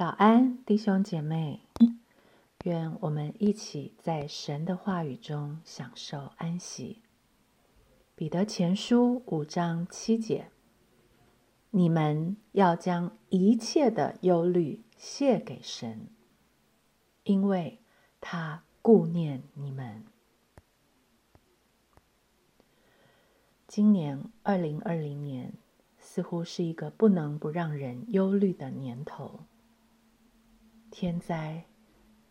早安，弟兄姐妹！愿我们一起在神的话语中享受安息。彼得前书五章七节：你们要将一切的忧虑卸给神，因为他顾念你们。今年二零二零年似乎是一个不能不让人忧虑的年头。天灾、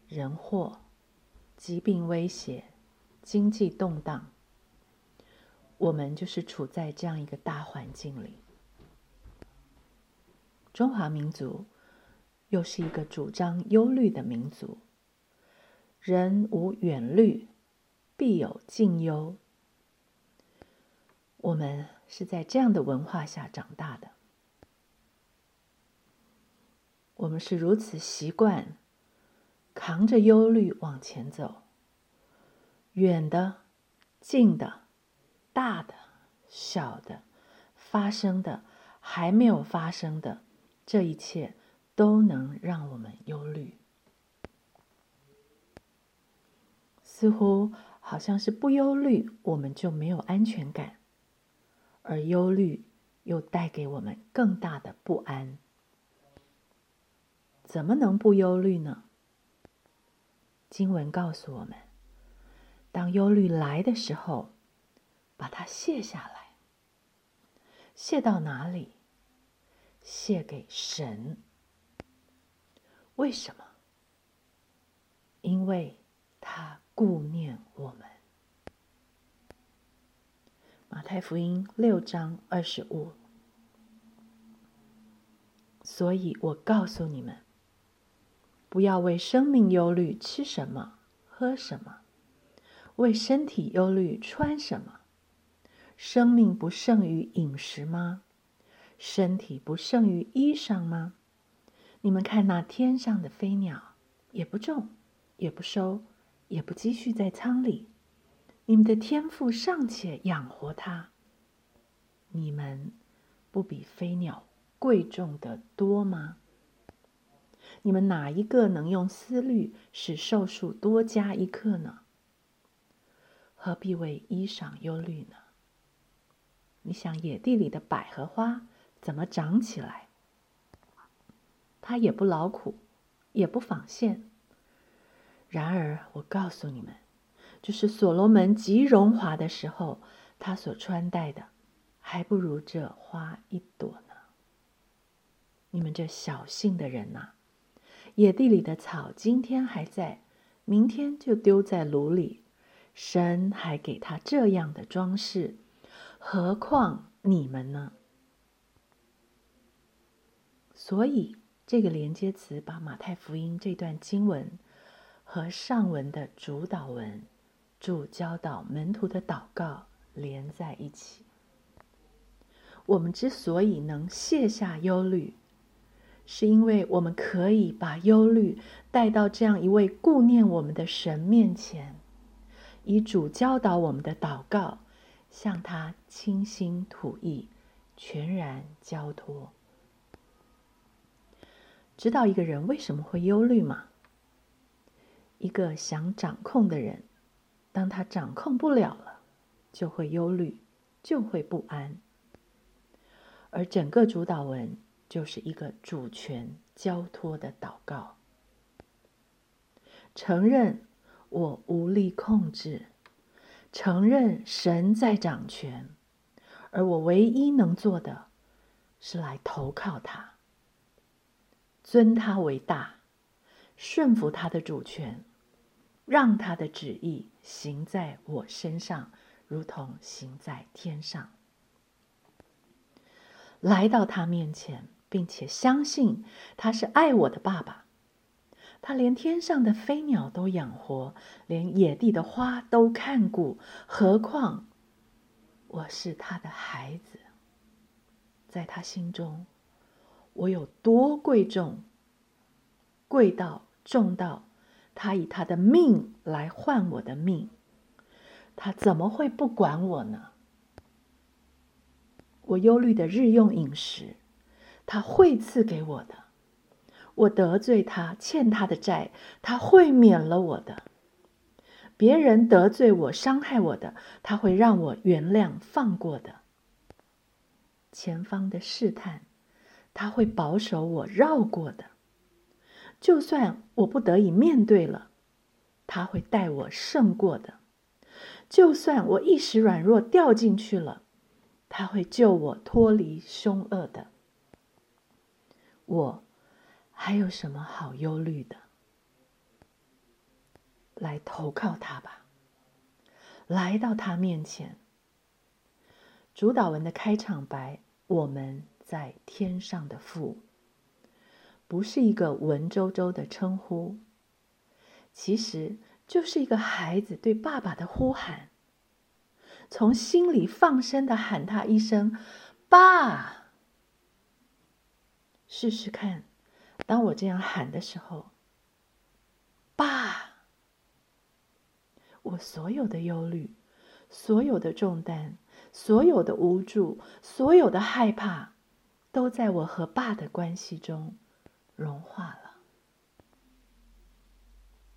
人祸、疾病威胁、经济动荡，我们就是处在这样一个大环境里。中华民族又是一个主张忧虑的民族，人无远虑，必有近忧。我们是在这样的文化下长大的。我们是如此习惯扛着忧虑往前走，远的、近的、大的、小的、发生的、还没有发生的，这一切都能让我们忧虑。似乎好像是不忧虑，我们就没有安全感，而忧虑又带给我们更大的不安。怎么能不忧虑呢？经文告诉我们，当忧虑来的时候，把它卸下来。卸到哪里？卸给神。为什么？因为他顾念我们。马太福音六章二十五。所以我告诉你们。不要为生命忧虑，吃什么，喝什么；为身体忧虑，穿什么。生命不胜于饮食吗？身体不胜于衣裳吗？你们看那天上的飞鸟，也不种，也不收，也不积蓄在仓里，你们的天赋尚且养活它，你们不比飞鸟贵重的多吗？你们哪一个能用思虑使寿数多加一刻呢？何必为衣裳忧虑呢？你想野地里的百合花怎么长起来？它也不劳苦，也不纺线。然而我告诉你们，就是所罗门极荣华的时候，他所穿戴的，还不如这花一朵呢。你们这小性的人呐！野地里的草今天还在，明天就丢在炉里。神还给他这样的装饰，何况你们呢？所以，这个连接词把马太福音这段经文和上文的主导文、主教导门徒的祷告连在一起。我们之所以能卸下忧虑。是因为我们可以把忧虑带到这样一位顾念我们的神面前，以主教导我们的祷告，向他倾心吐意，全然交托。知道一个人为什么会忧虑吗？一个想掌控的人，当他掌控不了了，就会忧虑，就会不安。而整个主导文。就是一个主权交托的祷告，承认我无力控制，承认神在掌权，而我唯一能做的是来投靠他，尊他为大，顺服他的主权，让他的旨意行在我身上，如同行在天上，来到他面前。并且相信他是爱我的爸爸，他连天上的飞鸟都养活，连野地的花都看顾，何况我是他的孩子？在他心中，我有多贵重？贵到重到他以他的命来换我的命，他怎么会不管我呢？我忧虑的日用饮食。他会赐给我的，我得罪他，欠他的债，他会免了我的；别人得罪我、伤害我的，他会让我原谅、放过的。前方的试探，他会保守我、绕过的。就算我不得已面对了，他会带我胜过的；就算我一时软弱掉进去了，他会救我脱离凶恶的。我还有什么好忧虑的？来投靠他吧，来到他面前。主导文的开场白：“我们在天上的父。”不是一个文绉绉的称呼，其实就是一个孩子对爸爸的呼喊，从心里放声的喊他一声“爸”。试试看，当我这样喊的时候，“爸”，我所有的忧虑、所有的重担、所有的无助、所有的害怕，都在我和爸的关系中。融化了。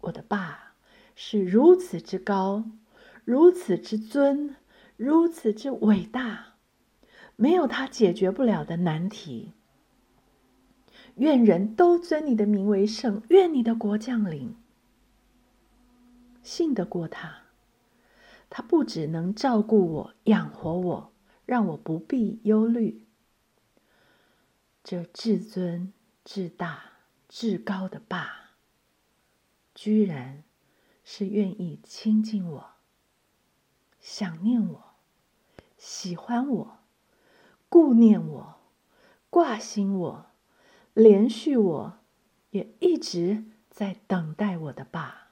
我的爸是如此之高，如此之尊，如此之伟大，没有他解决不了的难题。愿人都尊你的名为圣，愿你的国降临。信得过他，他不只能照顾我、养活我，让我不必忧虑。这至尊。至大至高的爸，居然是愿意亲近我、想念我、喜欢我、顾念我、挂心我、连续我，也一直在等待我的爸。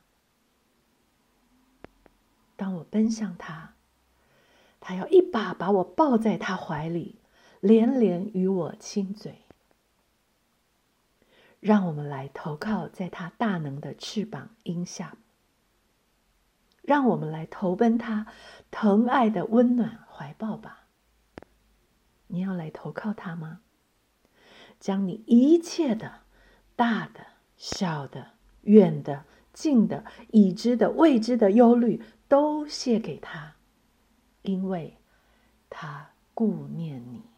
当我奔向他，他要一把把我抱在他怀里，连连与我亲嘴。让我们来投靠在他大能的翅膀荫下。让我们来投奔他疼爱的温暖怀抱吧。你要来投靠他吗？将你一切的、大的、小的、远的、近的、已知的、未知的忧虑都卸给他，因为他顾念你。